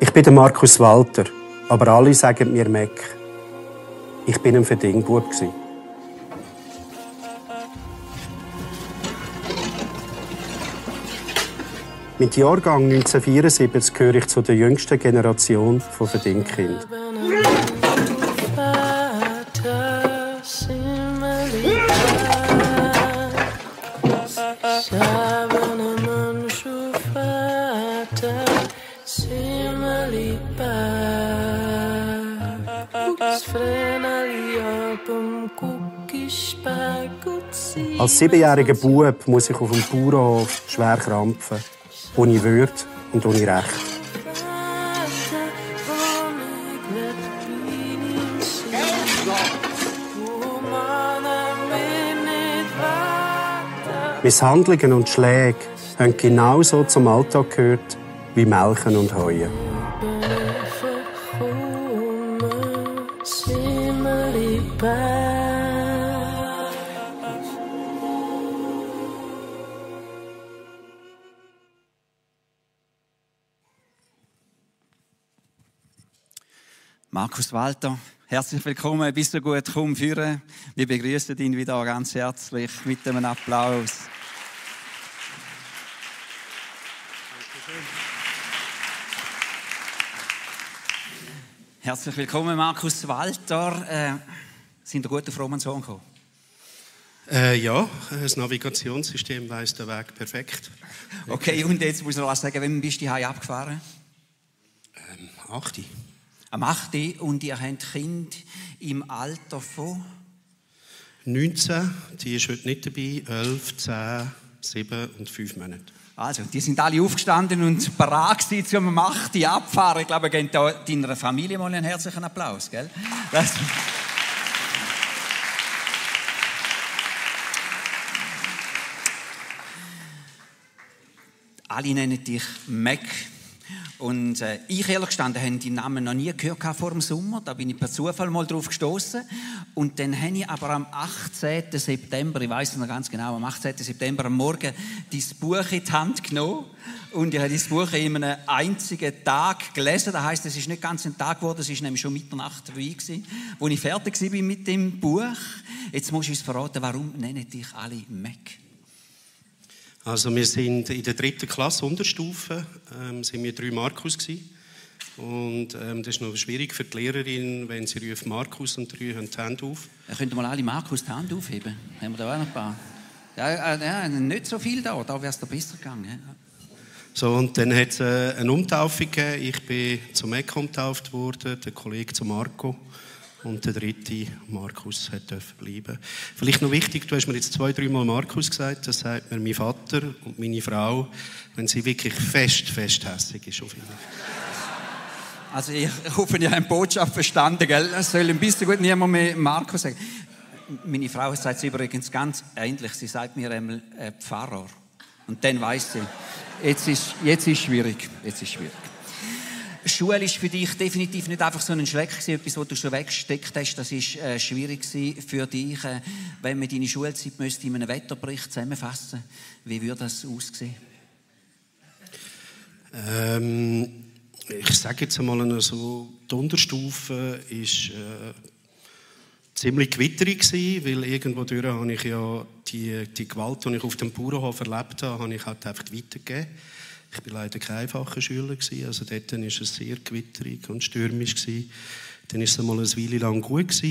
Ich bin Markus Walter, aber alle sagen mir Mac. Ich bin ein Verdingbub. Mit Jahrgang 1974 gehöre ich zu der jüngsten Generation von Verdingkindern. Als siebenjähriger Bub muss ich auf dem Bauernhof schwer krampfen, ohne Würde und ohne Recht. Misshandlungen und Schläge haben genauso zum Alltag gehört wie Melken und Heuen. Markus Walter, herzlich willkommen. Bist du gut? Komm führen. Wir begrüßen ihn wieder ganz herzlich mit einem Applaus. Herzlich willkommen, Markus Walter. Äh, sind ihr gut auf Romanson gekommen? Äh, ja, das Navigationssystem weiß den Weg perfekt. Okay, und jetzt muss ich noch was sagen, wann bist du hier abgefahren? Ähm, 8 am 8. und ihr habt Kind im Alter von? 19, die ist heute nicht dabei, 11, 10, 7 und 5 Monate. Also, die sind alle aufgestanden und bereit gewesen, zum 8. abfahren. Ich glaube, geben da deiner Familie mal einen herzlichen Applaus, gell? Das alle nennen dich Mac. Und äh, ich ehrlich gestanden habe die Namen noch nie gehört vor dem Sommer. Da bin ich per Zufall mal drauf gestoßen. Und dann habe ich aber am 18. September, ich weiß es noch ganz genau, am 18. September am Morgen dieses Buch in die Hand genommen. Und ich habe dieses Buch in einem einzigen Tag gelesen. Das heißt, es ist nicht ganz ein Tag geworden, es ist nämlich schon Mitternacht vorbei gewesen, wo ich fertig war mit dem Buch. Jetzt musst du uns verraten, warum nennen dich alle Mac? Also wir sind in der dritten Klasse Unterstufe, ähm, sind wir drei Markus gewesen. Und ähm, das ist noch schwierig für die Lehrerin, wenn sie ruft Markus und drei haben die Hände auf. Ja, könnt ihr mal alle Markus die Hand aufheben? Haben wir da auch noch ein paar? Ja, äh, ja nicht so viel da, da wäre es besser gegangen. Ja. So, und dann hat es äh, eine Umtaufe gegeben. Ich bin zum Eck umtauft worden, der Kollege zu Marco. Und der dritte, Markus, hat bleiben Vielleicht noch wichtig, du hast mir jetzt zwei, dreimal Markus gesagt, das sagt mir mein Vater und meine Frau, wenn sie wirklich fest, fest hässig ist auf ihn. Also ich hoffe, ihr habt die Botschaft verstanden, gell? Es soll ein bisschen gut niemand mehr Markus sagen. Meine Frau sagt es übrigens ganz ähnlich. Sie sagt mir einmal äh, Pfarrer. Und dann weiß sie, jetzt ist, jetzt ist schwierig. Jetzt ist schwierig. Schule ist für dich definitiv nicht einfach so ein Schreck gewesen, etwas, was du schon weggesteckt hast. Das ist äh, schwierig für dich, äh, wenn man deine Schulzeit müsste in einem Wetterbericht zusammenfassen. Wie würde das aussehen? Ähm, ich sage jetzt einmal so, die Unterstufe ist äh, ziemlich gewitterig gewesen, weil irgendwo durch habe ich ja die, die Gewalt, die ich auf dem Bauernhof erlebt habe, habe ich halt einfach weitergegeben. Ich war leider kein einfacher Schüler. Also dort war es sehr gewitterig und stürmisch. Dann war es einmal eine Weile lang gut.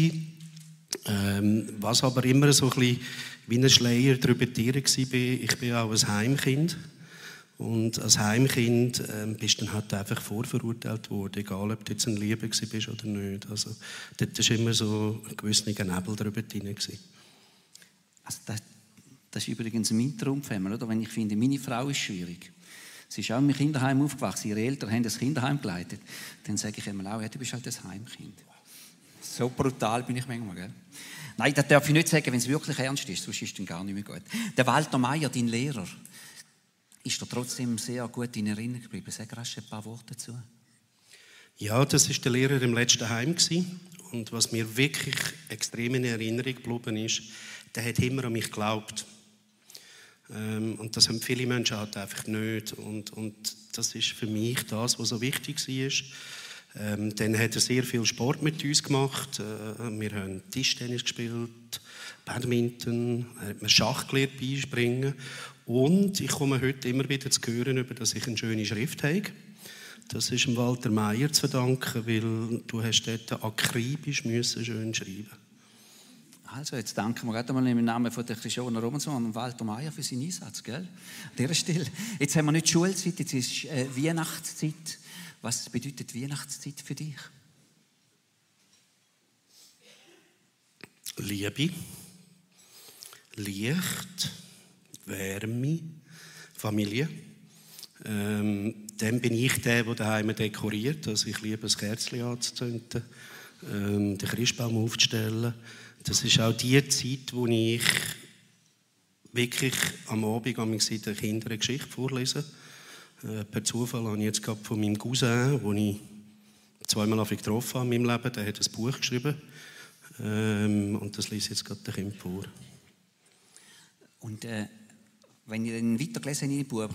Ähm, was aber immer so ein bisschen wie ein Schleier drüber war, ich bin auch ein Heimkind. Und als Heimkind ähm, bist dann halt einfach vorverurteilt worden, egal ob du jetzt ein Liebe bist oder nicht. Also dort war immer so ein gewisser Nebel drüber drin. Also das, das ist übrigens mein Traumfamil, oder? Wenn ich finde, meine Frau ist schwierig. Sie ist auch im Kinderheim aufgewachsen, ihre Eltern haben das Kinderheim geleitet. Dann sage ich immer auch, ja, du bist halt das Heimkind. So brutal bin ich manchmal, gell? Nein, das darf ich nicht sagen, wenn es wirklich ernst ist, sonst ist es dann gar nicht mehr gut. Der Walter Meier, dein Lehrer, ist dir trotzdem sehr gut in Erinnerung geblieben. Sag rasch ein paar Worte dazu. Ja, das ist der Lehrer im letzten Heim. Und was mir wirklich extrem in Erinnerung geblieben ist, der hat immer an mich geglaubt. Ähm, und das haben viele Menschen halt einfach nicht. Und, und das ist für mich das, was so wichtig war. Ähm, dann hat er sehr viel Sport mit uns gemacht. Äh, wir haben Tischtennis gespielt, Badminton, er Schach gelernt beispringen. Und ich komme heute immer wieder zu hören, dass ich eine schöne Schrift habe. Das ist Walter Meier zu verdanken, weil du hast dort akribisch müssen schön schreiben also, jetzt danken wir gerade mal im Namen von der Christiane Robinson und Walter Meier für seinen Einsatz, gell? An dieser Stelle. Jetzt haben wir nicht Schulzeit, jetzt ist äh, Weihnachtszeit. Was bedeutet Weihnachtszeit für dich? Liebe, Licht, Wärme, Familie. Ähm, dann bin ich der, der daheim dekoriert. Also ich liebe es, Kerzchen anzuzünden, ähm, den Christbaum aufzustellen. Das ist auch die Zeit, wo ich wirklich am Abend an den Kindern eine Geschichte vorlese. Äh, per Zufall habe ich jetzt gerade von meinem Cousin, den ich zweimal getroffen habe in meinem Leben, der hat ein Buch geschrieben. Ähm, und das lese ich jetzt gerade den Kind vor. Und äh, wenn ich dann weitergelesen habe in Buch,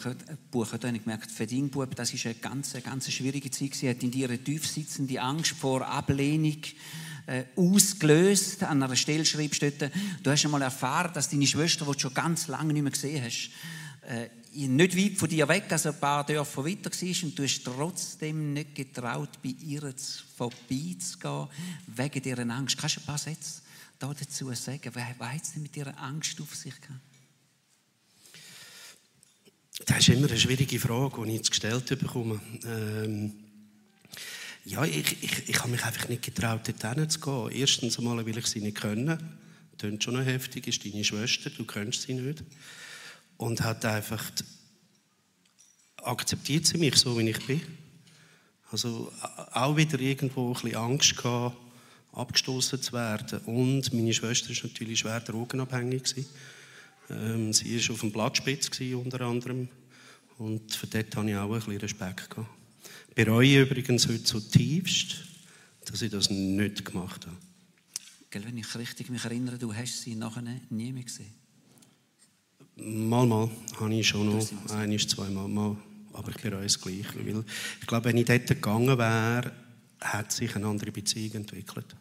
Buch habe ich gemerkt, für deinen Bub, das ist eine ganz, ganz schwierige Zeit. Sie hat in dir eine tief sitzende Angst vor Ablehnung äh, ausgelöst. An einer Stelle schreibst du dort, du hast einmal erfahren, dass deine Schwester, die du schon ganz lange nicht mehr gesehen hast, äh, nicht weit von dir weg, also ein paar Dörfer weiter war und du hast trotzdem nicht getraut, bei ihr vorbeizugehen, wegen dieser Angst. Kannst du ein paar Sätze dazu sagen? Wer weiß denn mit dieser Angst auf sich gehabt? Das ist immer eine schwierige Frage, die ich jetzt gestellt bekomme. Ähm, ja, ich, ich, ich habe mich einfach nicht getraut, dorthin zu gehen. Erstens einmal, weil ich sie nicht können. Klingt schon noch heftig, ist deine Schwester, du kennst sie nicht. Und hat einfach akzeptiert sie mich so, wie ich bin. Also auch wieder irgendwo ein bisschen Angst gehabt, abgestoßen zu werden. Und meine Schwester war natürlich schwer drogenabhängig. Ähm, sie war auf dem Blattspitz unter anderem. Und für dort hatte ich auch ein bisschen Respekt gehabt bereue übrigens heute zutiefst, dass ich das nicht gemacht habe. Gell, wenn ich richtig mich erinnere, du hast sie nachher nie mehr gesehen. Mal, mal habe ich schon noch, ein, zweimal mal, aber ich bereue es gleich. Weil ich glaube, wenn ich dort gegangen wäre, hat sich eine andere Beziehung entwickelt.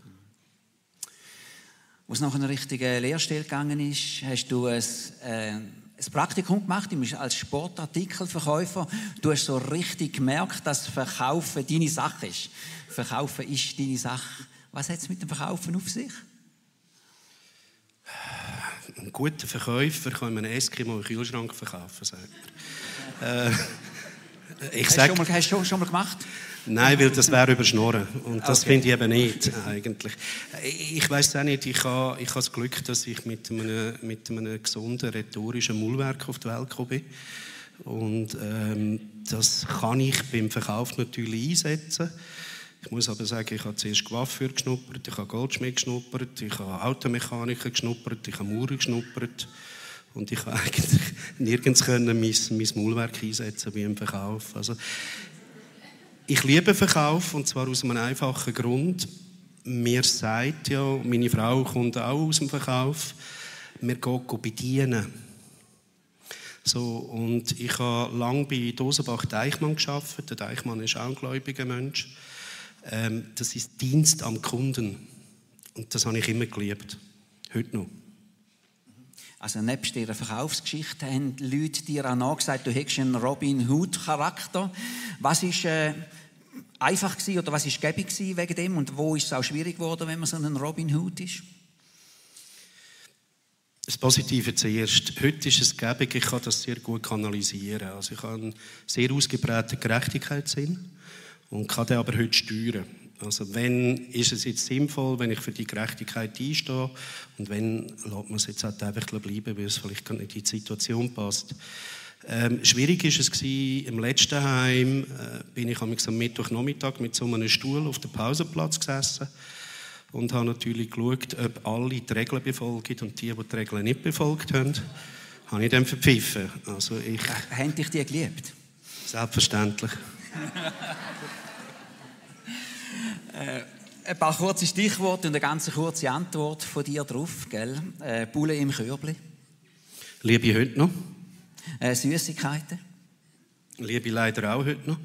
Als es nach einer richtigen Lehrstelle gegangen ist, hast du ein, äh, ein Praktikum gemacht als Sportartikelverkäufer. Du hast so richtig gemerkt, dass Verkaufen deine Sache ist. Verkaufen ist deine Sache. Was hat es mit dem Verkaufen auf sich? Ein guter Verkäufer kann einen Eskimo im Kühlschrank verkaufen, sagt er. Äh, ich hast, sag, du schon mal, hast du schon mal gemacht? Nein, weil das wäre überschnorren. Und das okay. finde ich eben nicht, eigentlich. Ich weiß auch nicht, ich habe, ich habe das Glück, dass ich mit einem, mit einem gesunden rhetorischen Mullwerk auf die Welt gekommen bin. Und ähm, das kann ich beim Verkauf natürlich einsetzen. Ich muss aber sagen, ich habe zuerst Coiffeur geschnuppert, ich habe Goldschmied geschnuppert, ich habe Automechaniker geschnuppert, ich habe Maurer geschnuppert. Und ich konnte eigentlich nirgends können mein, mein Maulwerk einsetzen wie im Verkauf. Also, ich liebe Verkauf und zwar aus einem einfachen Grund. Mir sagt ja, meine Frau kommt auch aus dem Verkauf, wir gehen bedienen. So, und ich habe lange bei Dosenbach Deichmann geschafft. Der Deichmann ist auch ein gläubiger Mensch. Ähm, das ist Dienst am Kunden. Und das habe ich immer geliebt. Heute noch. Also nebst dieser Verkaufsgeschichte haben Leute dir auch nachgesagt, du hättest einen Robin Hood-Charakter. Was ist äh, einfach gewesen, oder was ist gäbig wegen dem und wo ist es auch schwierig geworden, wenn man so ein Robin Hood ist? Das Positive zuerst. Heute ist es gäbig, ich kann das sehr gut kanalisieren. Also ich habe einen sehr ausgeprägten Gerechtigkeitssinn und kann den aber heute steuern. Also wenn ist es jetzt sinnvoll, wenn ich für die Gerechtigkeit einstehe und wenn lässt man es jetzt halt einfach bleiben, weil es vielleicht nicht in die Situation passt. Ähm, schwierig ist es gewesen, im letzten Heim äh, bin ich am Mittwochnachmittag mit so einem Stuhl auf dem Pausenplatz gesessen und habe natürlich geschaut, ob alle die Regeln befolgen und die, die die Regeln nicht befolgt haben, habe ich dann verpfiffen. Also ich, haben dich die geliebt? Selbstverständlich. äh, ein paar kurze Stichworte und eine ganz kurze Antwort von dir drauf, gell? Äh, Bulle im Körbli. Liebe heute noch. Äh, Süßigkeiten? Liebe leider auch heute noch.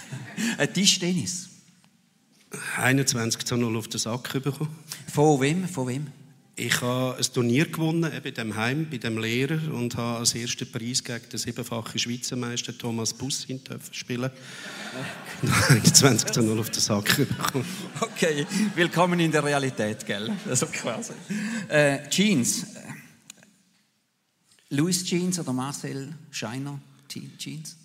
Ein Tischtennis? 21 zu 0 auf den Sack bekommen. Von wem? Von wem? Ich habe ein Turnier gewonnen, bei dem Heim, bei dem Lehrer und habe als ersten Preis gegen den siebenfachen Schweizer Meister Thomas Bussin spielen. 21 zu 0 auf den Sack bekommen. Okay, willkommen in der Realität, gell? Also quasi. Äh, Jeans. Louis Jeans oder Marcel Scheiner Jeans?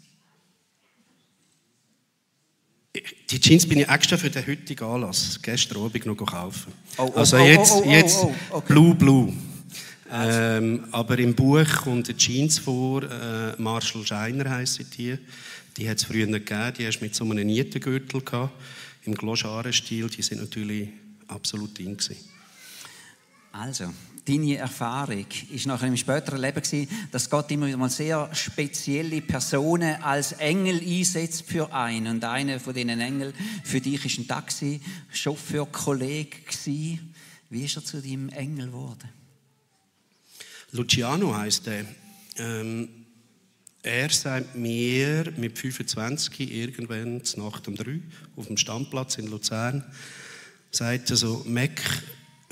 Die Jeans bin ich extra für den heutigen Anlass gestern Abend noch kaufen. Oh, oh, also oh, jetzt, oh, jetzt oh, oh, okay. Blue Blue. Ähm, aber im Buch kommt eine Jeans vor, äh, Marshall Scheiner heisst die. Die hat es früher nicht gegeben, die hast mit so einem Nietengürtel gehabt, im Gloscharen-Stil. Die sind natürlich absolut in gewesen. Also, deine Erfahrung ist nachher im späteren Leben gewesen, dass Gott immer wieder mal sehr spezielle Personen als Engel einsetzt für einen. Und einer von diesen Engeln für dich ist ein Taxi, Chauffeur, Kollege gewesen. Wie ist er zu deinem Engel geworden? Luciano heißt er. Ähm, er sagt mir mit 25 irgendwann Nacht um drei auf dem Standplatz in Luzern, sagt er so, Mac,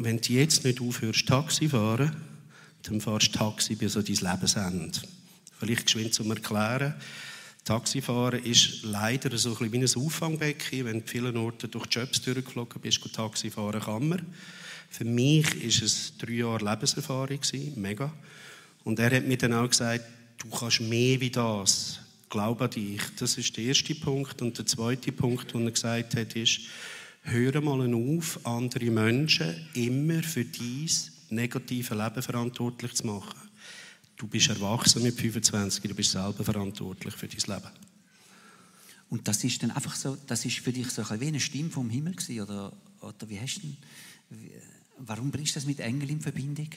wenn du jetzt nicht aufhörst Taxi fahren, dann fahrst du Taxi bis an dein Lebensende. Vielleicht geschwind zum Erklären. Taxifahren ist leider so ein wie ein Auffangbecken. Wenn du vielen Orten durch Jobs durchgeflogen bist, Taxi fahren kann man. Für mich war es drei Jahre Lebenserfahrung, mega. Und er hat mir dann auch gesagt, du kannst mehr wie das. Glaub an dich. Das ist der erste Punkt. Und der zweite Punkt, den er gesagt hat, ist, hör mal auf, andere Menschen immer für dein negative Leben verantwortlich zu machen. Du bist erwachsen mit 25, du bist selber verantwortlich für dein Leben. Und das ist dann einfach so, das ist für dich so ein wie eine Stimme vom Himmel gewesen, oder, oder wie hast du denn, warum bringst du das mit Engeln in Verbindung?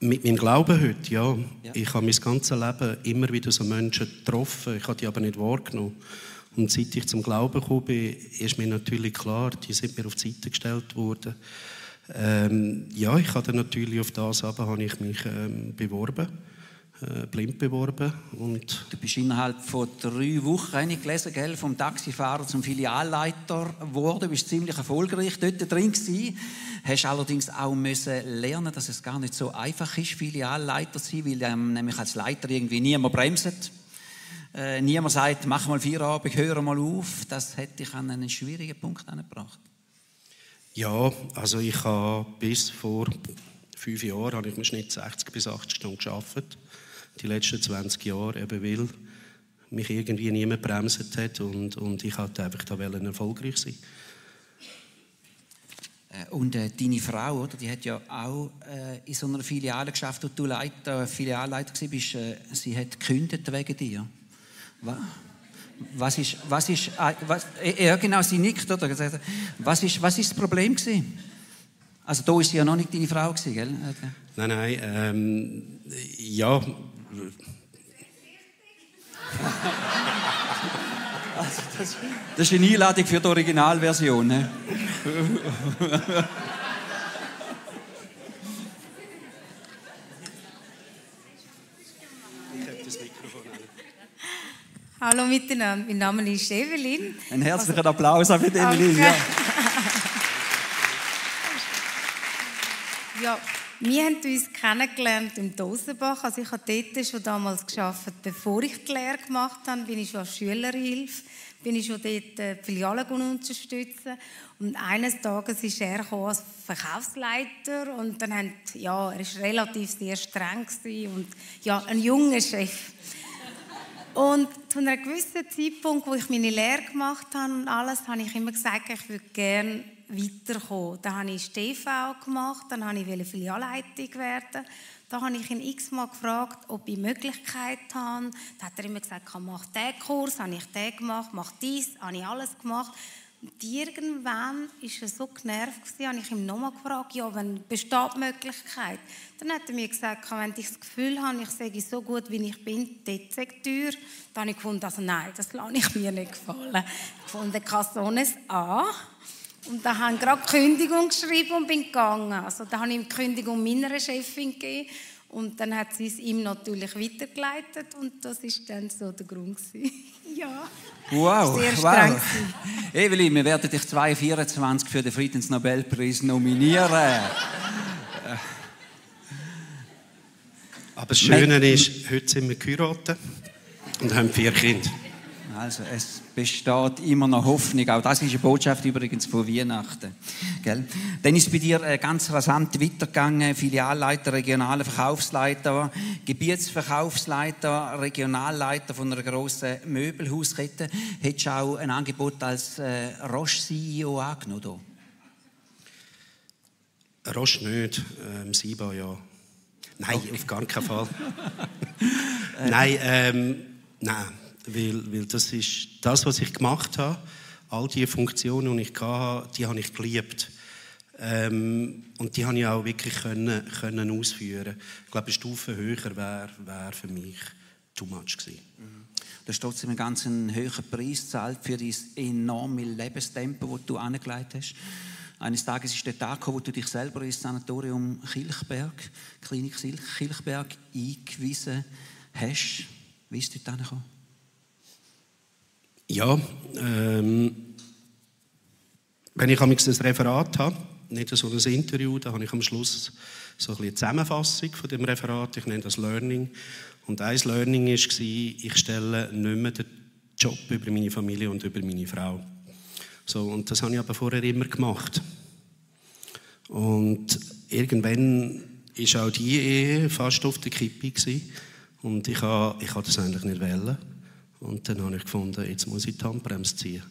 Mit meinem Glauben heute, ja. ja. Ich habe mein ganzes Leben immer wieder so Menschen getroffen, ich habe die aber nicht wahrgenommen. Und seit ich zum Glauben gekommen ist mir natürlich klar, die sind mir auf die Seite gestellt worden. Ähm, ja, ich habe natürlich auf das aber habe ich mich ähm, beworben, äh, blind beworben und du bist innerhalb von drei Wochen, gelesen, gell, vom Taxifahrer zum Filialleiter geworden, bist ziemlich erfolgreich dort drin gewesen. Hast allerdings auch müssen lernen, dass es gar nicht so einfach ist, Filialleiter zu sein, weil ähm, nämlich als Leiter irgendwie niemand bremst. Äh, niemand sagt, mach mal Feierabend, höre mal auf. Das hätte ich an einen schwierigen Punkt gebracht. Ja, also ich habe bis vor fünf Jahren habe ich im Schnitt 60 bis 80 Stunden gearbeitet. Die letzten 20 Jahre eben, weil mich irgendwie niemand bremset hat und, und ich wollte einfach da erfolgreich sein. Äh, und äh, deine Frau, oder, die hat ja auch äh, in so einer Filiale geschafft, wo du Leiter, Filialleiter warst. Äh, sie hat gekündigt wegen dir. Was ist, was ist, ah, was, ja genau, sie nickt, oder? Was ist, was ist das Problem gewesen? Also da ist sie ja noch nicht deine Frau gewesen, gell? Nein, nein, ähm, ja. Also das, das, ist eine Einladung für die Originalversion. Ne? Hallo miteinander, mein Name ist Evelyn. Ein herzlichen Applaus für Evelyn. Ja. ja, wir haben uns kennengelernt im Dosenbach. Also ich habe dort schon damals geschafft, bevor ich die Lehre gemacht habe, bin ich schon als Schülerhilfe, bin ich schon dort die Filiale unterstützen. Und eines Tages ist er als Verkaufsleiter und dann haben, ja, er war relativ sehr streng und ja, ein junger Chef. Und zu einem gewissen Zeitpunkt, wo ich meine Lehre gemacht habe und alles, habe ich immer gesagt, ich würde gerne weiterkommen. Dann habe ich TV gemacht, dann habe ich Filialleitung werden. Da habe ich ihn x-mal gefragt, ob ich Möglichkeit habe. Da hat er immer gesagt, mach diesen Kurs, habe ich den gemacht, mach dies, habe ich alles gemacht. Und irgendwann war er so genervt, habe ich ihm nochmal gefragt, ja, wenn besteht die Möglichkeit. Dann hat er mir gesagt, wenn ich das Gefühl habe, ich sage so gut, wie ich bin, teuer. Dann habe ich gefunden, also nein, das lasse ich mir nicht gefallen. Ich fand, der Kassones an. Und da habe ich gerade Kündigung geschrieben und bin gegangen. Also da habe ich die Kündigung meiner Chefin gegeben Und dann hat sie es ihm natürlich weitergeleitet und das ist dann so der Grund. ja. Wow, Sehr wow. Evelyn, wir werden dich 2024 für den Friedensnobelpreis nominieren. Aber das Schöne ist, heute sind wir geheiratet und haben vier Kinder. Also es besteht immer noch Hoffnung. Auch das ist eine Botschaft übrigens von Weihnachten. Gell? Dann ist bei dir äh, ganz rasant weitergegangen. Filialleiter, regionaler Verkaufsleiter, Gebietsverkaufsleiter, Regionalleiter von einer grossen Möbelhauskette. Hättest du auch ein Angebot als äh, Roche-CEO angenommen? Roche nicht, ähm, Siba ja. Nein, okay. auf gar keinen Fall. nein, ähm, nein weil, weil das ist das, was ich gemacht habe. All die Funktionen, die ich hatte, die habe ich geliebt. Ähm, und die habe ich auch wirklich können, können ausführen. Ich glaube, eine Stufe höher wäre wär für mich too much gewesen. Du hast trotzdem einen ganz hohen Preis gezahlt für dein enorme Lebenstempo, das du angelegt hast. Eines Tages ist der Tag gekommen, wo du dich selber ins Sanatorium Kilchberg, Klinik Kilchberg, eingewiesen hast. Wie ist es dort gekommen? Ja, ähm, wenn ich ein Referat habe, nicht so ein Interview, dann habe ich am Schluss so eine Zusammenfassung von dem Referat. Ich nenne das Learning. Und ein Learning war, ich stelle nicht mehr den Job über meine Familie und über meine Frau. So, und das habe ich aber vorher immer gemacht. Und irgendwann war auch die Ehe fast auf der Kippe. Gewesen. Und ich habe, ich habe das eigentlich nicht wollen. Und dann habe ich gefunden, jetzt muss ich die Handbremse ziehen.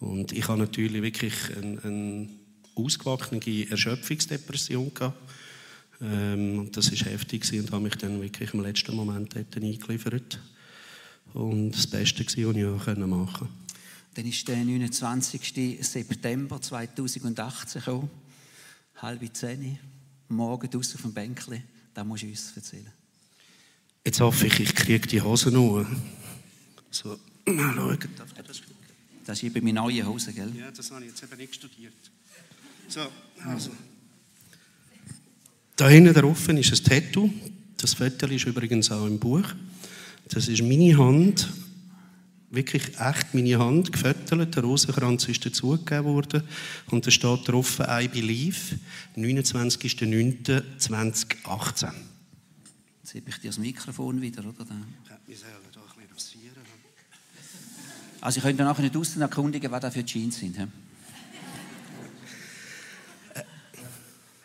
Und ich habe natürlich wirklich eine, eine ausgewachsene Erschöpfungsdepression gehabt. Ähm, das war heftig und habe mich dann wirklich im letzten Moment eingeliefert. Und das Beste war, was ich auch machen konnte. Dann ist der 29. September 2018 gekommen. Halbe zehn, morgen draußen auf dem Bänkchen. Da musst du uns erzählen. Jetzt hoffe ich, ich kriege die Hosen nur. So, mal schauen, darf ich das Das ist eben meine neue Hose, gell? Ja, das habe ich jetzt eben nicht studiert. So, also. Da hinten drauf ist ein Tattoo. Das Foto ist übrigens auch im Buch. Das ist meine Hand, wirklich echt meine Hand, gefüttert. Der Rosenkranz ist dazugegeben worden. Und da steht drauf, I believe, 29.09.2018. Jetzt habe ich dir das Mikrofon wieder, oder? Ja, wir sollen da ein bisschen passieren. Also ich könnte nachher nicht außen erkundigen, was da für Jeans sind. He?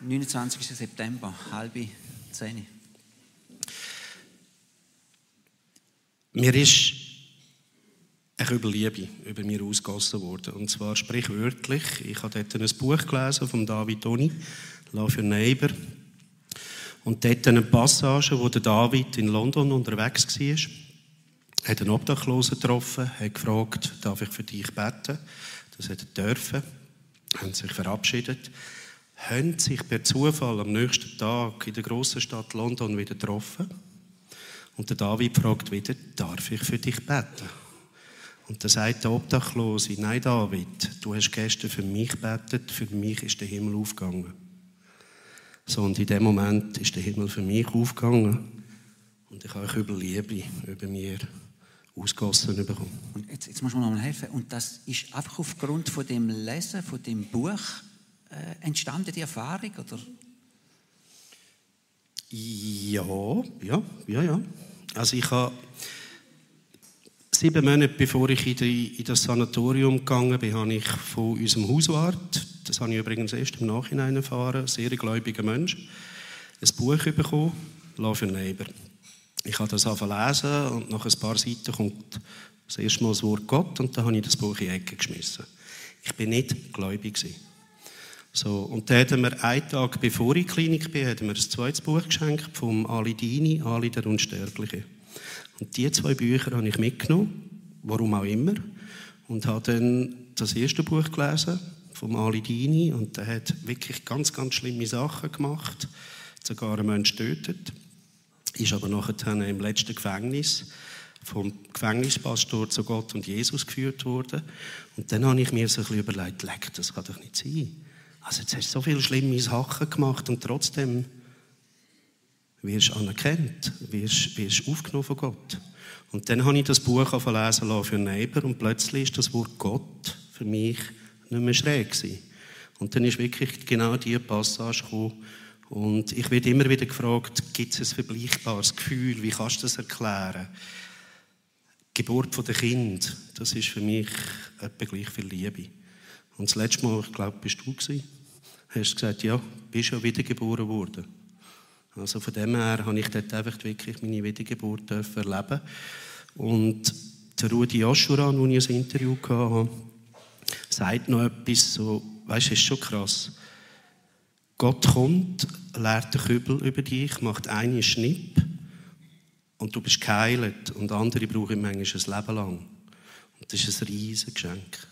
29. September, halbe zehn. Mir ist ein über Liebe über mir ausgegossen worden. Und zwar sprichwörtlich. Ich habe dort ein Buch gelesen von David Toni, Love Your Neighbor. Und dort eine Passage, wo David in London unterwegs war hat einen Obdachlosen getroffen, hat gefragt, darf ich für dich beten? Das hat er dürfen, haben sich verabschiedet, haben sich per Zufall am nächsten Tag in der grossen Stadt London wieder getroffen. Und der David fragt wieder, darf ich für dich beten? Und da sagt der Obdachlose, nein David, du hast gestern für mich betet, für mich ist der Himmel aufgegangen. So, und in dem Moment ist der Himmel für mich aufgegangen. Und ich habe über Liebe über mir ausgossen bekommen. Und jetzt, jetzt muss man noch mal helfen. Und das ist einfach aufgrund von dem Lesen, von dem Buch äh, entstanden, die Erfahrung, oder? Ja, ja, ja, ja. Also ich habe sieben Monate bevor ich in, die, in das Sanatorium gegangen bin, habe ich von unserem Hauswart, das habe ich übrigens erst im Nachhinein erfahren, sehr gläubiger Mensch, ein Buch bekommen, Love Your Neighbor. Ich habe das lesen und nach ein paar Seiten kommt das erste Mal das Wort Gott und dann habe ich das Buch in die Ecke geschmissen. Ich bin nicht gläubig So, und dann haben wir einen Tag bevor ich in die Klinik bin, haben wir ein zweites Buch geschenkt vom Ali Dini, Ali der Unsterbliche. Und diese zwei Bücher habe ich mitgenommen, warum auch immer, und habe dann das erste Buch gelesen vom Ali Dini und der hat wirklich ganz, ganz schlimme Sachen gemacht, sogar einen Menschen getötet ist aber nachher im letzten Gefängnis vom Gefängnispastor zu Gott und Jesus geführt worden. Und dann habe ich mir so ein bisschen überlegt, leck, das kann doch nicht sein. Also jetzt hast du so viele schlimme Sachen gemacht und trotzdem wirst anerkannt, wirst, wirst aufgenommen von Gott. Und dann habe ich das Buch lesen lassen für Neighbor und plötzlich ist das Wort Gott für mich nicht mehr schräg gewesen. Und dann ist wirklich genau diese Passage gekommen. Und ich werde immer wieder gefragt, gibt es ein vergleichbares Gefühl? Wie kannst du das erklären? Die Geburt der Kind, das ist für mich etwa gleich viel Liebe. Und das letzte Mal, ich glaube, bist du gewesen, hast gesagt, ja, bist ja wiedergeboren worden. Also von dem her habe ich dort einfach wirklich meine Wiedergeburt erleben Und der Rudi Joshua, wo ich ein Interview hatte, sagt noch etwas so, weißt du, ist schon krass. Gott kommt, leert den Kübel über dich, macht einen Schnipp und du bist geheilt und andere brauchen manchmal ein Leben lang. Und das ist ein riesiges Geschenk.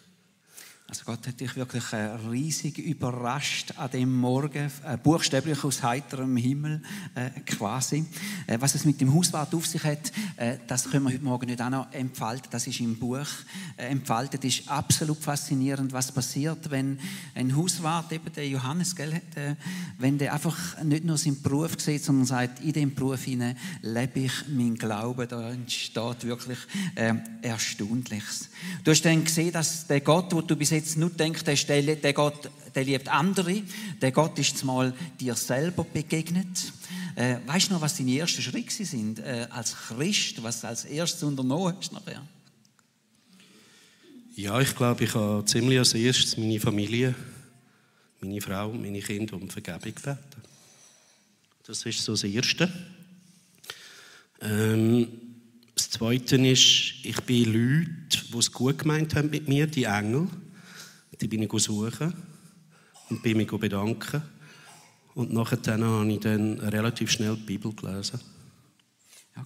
Also Gott hat dich wirklich äh, riesig überrascht an dem Morgen, äh, buchstäblich aus heiterem Himmel äh, quasi. Was es mit dem Hauswart auf sich hat, das können wir heute Morgen nicht auch noch entfalten. Das ist im Buch entfaltet. Ist absolut faszinierend, was passiert, wenn ein Hauswart, eben der Johannes, gell, wenn der einfach nicht nur seinen Beruf sieht, sondern sagt, in dem Beruf hinein lebe ich mein Glauben. Da entsteht wirklich Erstaunliches. Du hast dann gesehen, dass der Gott, wo du bis jetzt jetzt nur denkt, der, der Gott, der liebt andere, der Gott ist zumal dir selber begegnet. Äh, weißt du noch, was deine ersten Schritte sind äh, als Christ, was als erstes unternommen hast nachher? Ja, ich glaube, ich habe ziemlich als erstes meine Familie, meine Frau, meine Kinder um Vergebung gebeten. Das ist so das Erste. Ähm, das Zweite ist, ich bin Leute, die es gut gemeint haben mit mir, die Engel. Die bin ich suchen und bin mich bedanken. Und nachher habe ich dann relativ schnell die Bibel gelesen.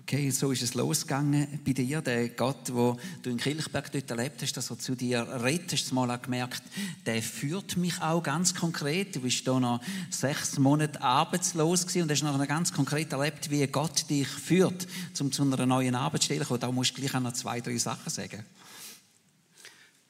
Okay, so ist es losgegangen bei dir. Der Gott, wo du in Kilchberg dort erlebt hast, dass er zu dir redet, hast du mal gemerkt, der führt mich auch ganz konkret. Du bist da noch sechs Monate arbeitslos gewesen und hast noch ganz konkret erlebt, wie Gott dich führt, um zu einer neuen Arbeitsstelle zu kommen. Da musst du gleich auch noch zwei, drei Sachen sagen.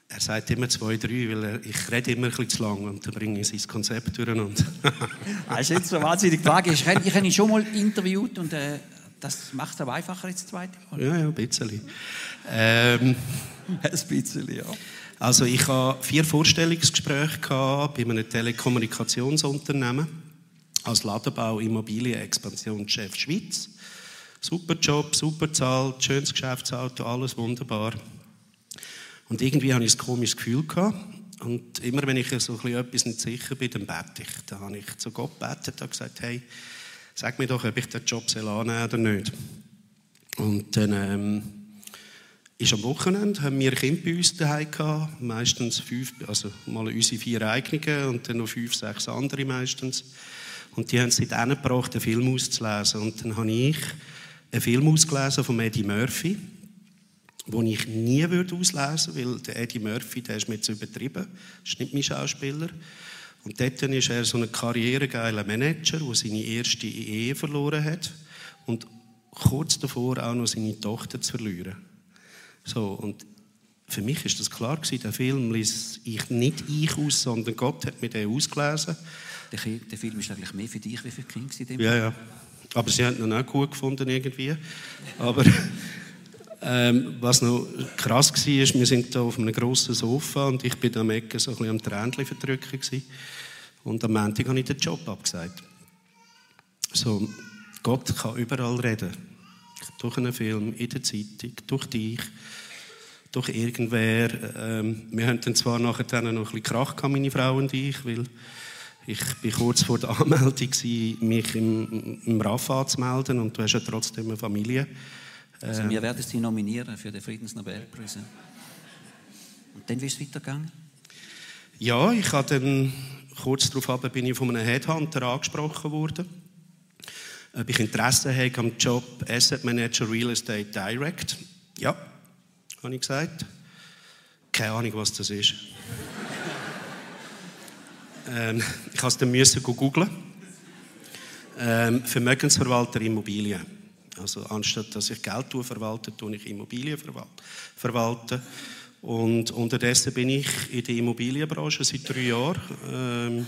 Er sagt immer zwei, drei, weil er, ich rede immer ein bisschen zu lang und dann bringe ich sein Konzept durcheinander. das ist jetzt so wahnsinnig Frage. Ich habe ihn schon mal interviewt und äh, das macht es aber einfacher jetzt das zweite Mal. Ja, ja, ein bisschen. Ähm, ein bisschen, ja. Also ich hatte vier Vorstellungsgespräche bei einem Telekommunikationsunternehmen als Ladenbau Immobilien Expansionschef Schweiz. Super Job, super Zahl, schönes Geschäftsauto, alles wunderbar. Und irgendwie hatte ich ein komisches Gefühl. Gehabt. Und immer wenn ich so etwas nicht sicher bin, dann bete ich. Dann habe ich zu Gott gebetet und gesagt, hey, sag mir doch, ob ich den Job annehmen oder nicht. Und dann ähm, ist am Wochenende, haben wir Kinder bei uns daheim gehabt, meistens fünf, also mal unsere vier eigenen und dann noch fünf, sechs andere meistens. Und die haben sich dann gebracht, einen Film auszulesen. Und dann habe ich einen Film ausgelesen von Eddie Murphy den ich nie würde auslesen würde, weil der Eddie Murphy, der ist mir zu übertrieben. Das ist nicht mein Schauspieler. Und dort ist er so ein karrieregeiler Manager, der seine erste Ehe verloren hat und kurz davor auch noch seine Tochter zu verlieren. So, und für mich ist das klar gewesen, der Film ließ ich nicht ich aus, sondern Gott hat mir den ausgelesen. Der, der Film ist eigentlich mehr für dich wie für die Kinder. Ja, ja. Aber sie haben ihn auch gut gefunden irgendwie. Aber ähm, was noch krass war, ist, wir sind da auf einem grossen Sofa und ich bin am Ecke so ein bisschen am Tränchen verdrücken gewesen. Und am Montag habe ich den Job abgesagt. So, Gott kann überall reden. Durch einen Film, in der Zeitung, durch dich, durch irgendwer. Ähm, wir hatten dann zwar nachher dann noch ein bisschen Krach gehabt, meine Frau und ich, weil ich bin kurz vor der Anmeldung mich im, im RAF anzumelden und du hast ja trotzdem eine Familie. Also wir ähm. werden Sie nominieren für den Friedensnobelpreis. Und dann wie ist es weitergegangen? Ja, ich habe dann kurz darauf bin ich von einem Headhunter angesprochen worden, ob ich Interesse habe am Job Asset Manager Real Estate Direct. Ja, habe ich gesagt. Keine Ahnung, was das ist. ähm, ich musste es dann googeln. Ähm, Vermögensverwalter Immobilien. Also anstatt dass ich Geld verwalte, tue ich Immobilien verwalten. Und unterdessen bin ich in der Immobilienbranche seit drei Jahren. Ähm,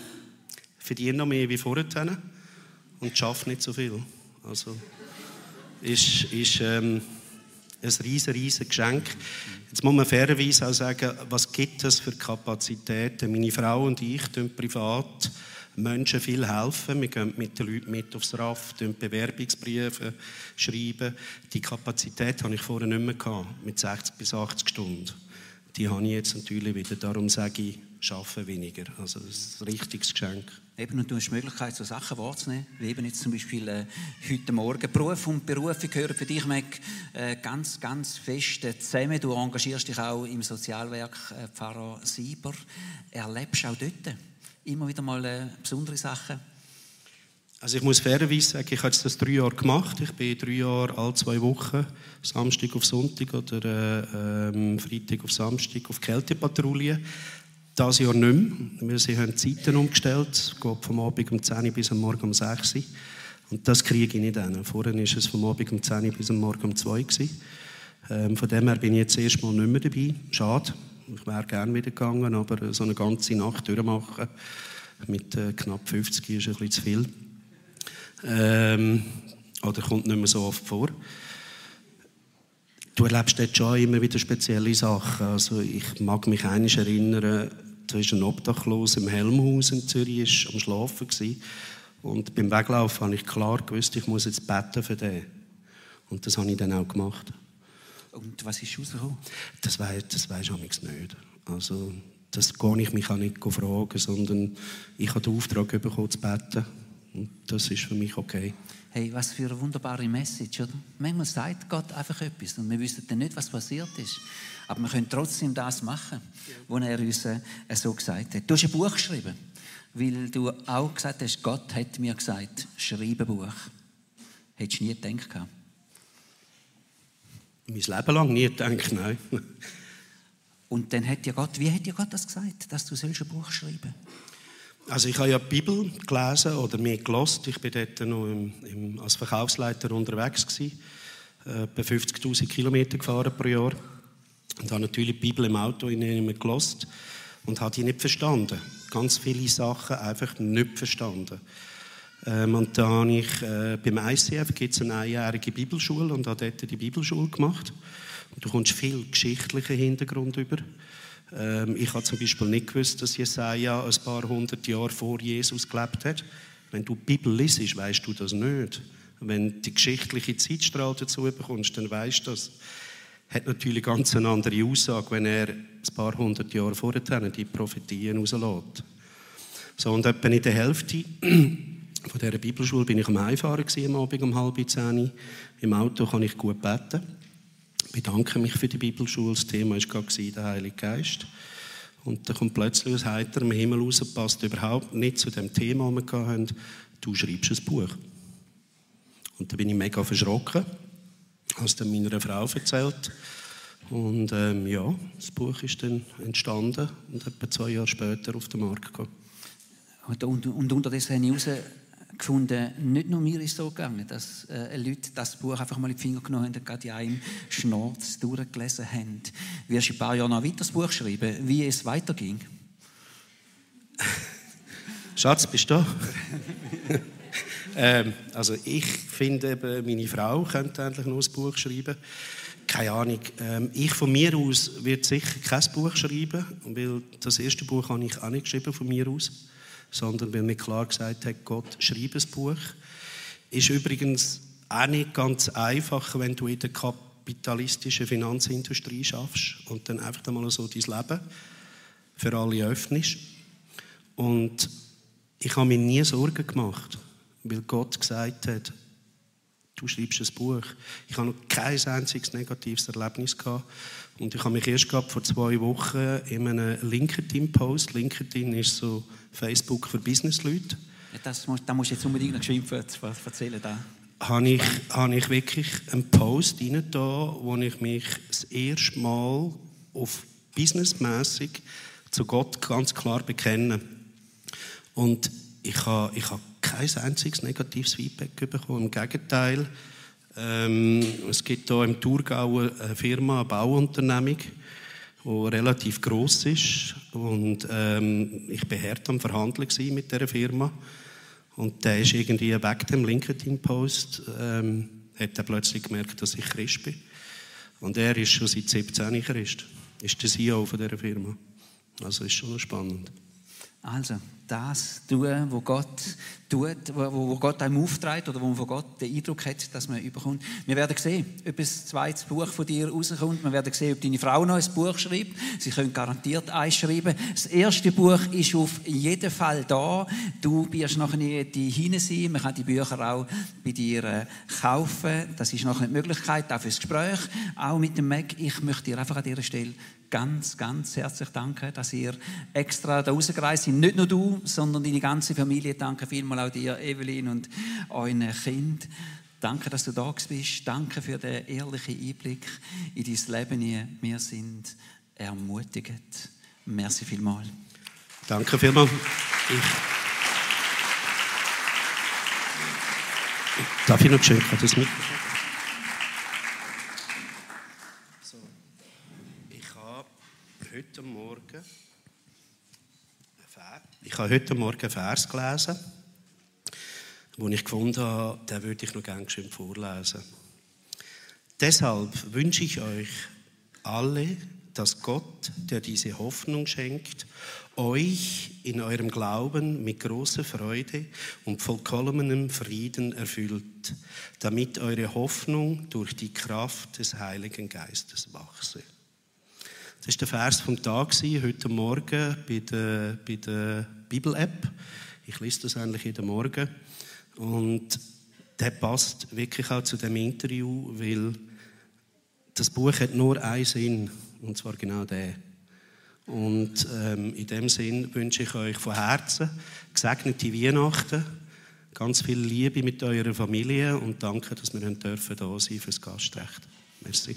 verdiene noch mehr wie vorher und schaffe nicht so viel. Also, ist, ist ähm, ein riesen, riesen Geschenk. Jetzt muss man fairerweise auch sagen, was gibt es für Kapazitäten? Meine Frau und ich tun privat Menschen viel helfen. Wir gehen mit den Leuten mit aufs RAF, Bewerbungsbriefe schreiben. Die Kapazität hatte ich vorher nicht mehr gehabt, mit 60 bis 80 Stunden. Die habe ich jetzt natürlich wieder. Darum sage ich, arbeite weniger. Also das ist ein richtiges Geschenk. Eben, und du hast die Möglichkeit, so Sachen wahrzunehmen, wie eben jetzt zum Beispiel äh, heute Morgen. Beruf und Berufe gehören für dich, Mac, äh, ganz, ganz fest zusammen. Du engagierst dich auch im Sozialwerk äh, Pfarrer Sieber. Erlebst auch dort immer wieder mal äh, besondere Sachen? Also ich muss fairerweise sagen, ich habe das drei Jahre gemacht. Ich bin drei Jahre alle zwei Wochen, Samstag auf Sonntag oder äh, ähm, Freitag auf Samstag auf Kältepatrouille. Das Jahr nicht mehr. Wir haben Zeiten umgestellt. Es geht vom Abend um 10 Uhr bis am Morgen um 6 Uhr. Und das kriege ich nicht hin. Vorher war es vom Abend um 10 Uhr bis am Morgen um 2 Uhr. Ähm, von dem her bin ich jetzt erstmal nicht mehr dabei. Schade. Ich wäre gerne wieder gegangen, aber so eine ganze Nacht durchmachen mit äh, knapp 50 ist ein bisschen zu viel. Ähm, oder kommt nicht mehr so oft vor. Du erlebst dort schon immer wieder spezielle Sachen. Also ich mag mich einiges erinnern, da war ein Obdachloser im Helmhaus in Zürich, ist am Schlafen gewesen. Und beim Weglaufen habe ich klar gewusst, ich muss jetzt beten für den. Und das habe ich dann auch gemacht. Und was ist rausgekommen? Das weiß das ich nicht. Also, das gehe ich mich auch nicht fragen, sondern ich habe den Auftrag bekommen, zu beten. Und das ist für mich okay. Hey, was für eine wunderbare Message, oder? Manchmal sagt Gott einfach etwas und wir wissen dann nicht, was passiert ist. Aber wir können trotzdem das machen, was er uns äh, so gesagt hat. Du hast ein Buch geschrieben, weil du auch gesagt hast, Gott hat mir gesagt, schreibe ein Buch. Hättest du nie gedacht mein Leben lang nie gedacht, nein. Und dann hat ja Gott, wie hat ja Gott das gesagt, dass du ein Buch schreiben Also ich habe ja die Bibel gelesen oder mir gelost. Ich bin dort noch im, im, als Verkaufsleiter unterwegs gewesen, äh, etwa 50'000 Kilometer gefahren pro Jahr und habe natürlich die Bibel im Auto in ihm gelost und habe die nicht verstanden. Ganz viele Sachen einfach nicht verstanden. Ähm, und da habe ich äh, beim ICF gibt es eine einjährige Bibelschule und habe dort die Bibelschule gemacht. Und du kommst viel geschichtlichen Hintergrund über. Ähm, ich habe zum Beispiel nicht gewusst, dass Jesaja ein paar hundert Jahre vor Jesus gelebt hat. Wenn du die Bibel liest, weißt du das nicht. Wenn du die geschichtliche Zeitstrahl dazu bekommst, dann weißt du das. Hat natürlich ganz eine andere Aussage, wenn er ein paar hundert Jahre vorher die Prophetien rauslässt. So, und etwa in der Hälfte von dieser Bibelschule bin ich am Einfahren am Abend um halb zehn. Im Auto kann ich gut beten. Ich bedanke mich für die Bibelschule. Das Thema war der Heilige Geist. Und da kommt plötzlich aus heiterem Himmel raus, passt überhaupt nicht zu dem Thema, das wir hatten. Du schreibst ein Buch. Und da bin ich mega verschrocken. Habe es dann meiner Frau erzählt. Und ähm, ja, das Buch ist dann entstanden und etwa zwei Jahre später auf den Markt gekommen. Und, und, und unterdessen habe ich gefunden, nicht nur mir ist so gegangen, dass äh, Leute das Buch einfach mal in die Finger genommen haben und gerade in einem Schnorz durchgelesen haben. Wirst du ein paar Jahre noch weiter das Buch schreiben, wie es weiterging? Schatz, bist du da? ähm, also ich finde eben, meine Frau könnte endlich noch ein Buch schreiben. Keine Ahnung. Ähm, ich von mir aus werde sicher kein Buch schreiben, weil das erste Buch habe ich auch nicht geschrieben von mir aus sondern weil mir klar gesagt hat, Gott, schreib ein Buch. Ist übrigens auch nicht ganz einfach, wenn du in der kapitalistischen Finanzindustrie schaffst und dann einfach einmal so dein Leben für alle öffnest. Und ich habe mir nie Sorgen gemacht, weil Gott gesagt hat, du schreibst ein Buch. Ich habe noch kein einziges negatives Erlebnis gehabt. Und ich habe mich erst gehabt vor zwei Wochen in einem LinkedIn-Post. LinkedIn ist so Facebook für Businessleute. Ja, das, da musst du jetzt unbedingt noch geschwind erzählen. Da. Habe ich, habe ich wirklich einen Post rein da, wo ich mich das erste Mal auf businessmäßig zu Gott ganz klar bekenne. Und ich habe, ich habe kein einziges negatives Feedback bekommen. Im Gegenteil, ähm, es gibt hier im Thurgau eine Firma, eine Bauunternehmung, die relativ gross ist. Und ähm, ich war hart am Verhandeln mit dieser Firma. Und der ist irgendwie weg dem LinkedIn-Post, ähm, hat er plötzlich gemerkt, dass ich Christ bin. Und er ist schon seit 17 Christ. Ist der CEO von dieser Firma. Also ist schon spannend. Also, das tun, wo Gott tut, wo, Gott einem aufträgt oder wo man von Gott den Eindruck hat, dass man überkommt. Wir werden sehen, ob das zweite Buch von dir rauskommt. Wir werden sehen, ob deine Frau noch ein Buch schreibt. Sie können garantiert eins schreiben. Das erste Buch ist auf jeden Fall da. Du wirst nachher nicht hinein sein. Man kann die Bücher auch bei dir äh, kaufen. Das ist noch eine Möglichkeit, auch fürs Gespräch, auch mit dem Mac. Ich möchte dir einfach an dieser Stelle ganz, ganz herzlich danken, dass ihr extra da rausgereist seid. Nicht nur du, sondern deine ganze Familie. Danke vielmals auch dir, Evelyn, und euren Kind. Danke, dass du da bist. Danke für den ehrlichen Einblick in dein Leben. Wir sind ermutigt. Merci vielmals. Danke vielmals. Ich Darf ich noch schön das mit? So. Ich habe heute Morgen ich habe heute Morgen einen Vers gelesen, wo ich gefunden habe, den würde ich noch gerne schön vorlesen. Deshalb wünsche ich euch alle, dass Gott, der diese Hoffnung schenkt, euch in eurem Glauben mit großer Freude und vollkommenem Frieden erfüllt, damit eure Hoffnung durch die Kraft des Heiligen Geistes wachse. Das war der Vers vom Tag, heute Morgen bei der, bei der Bibel-App. Ich lese das eigentlich jeden Morgen. Und der passt wirklich auch zu dem Interview, weil das Buch hat nur einen Sinn, und zwar genau der. Und ähm, in dem Sinn wünsche ich euch von Herzen gesegnete Weihnachten, ganz viel Liebe mit eurer Familie und danke, dass wir da sein dürfen für das Gastrecht. Merci.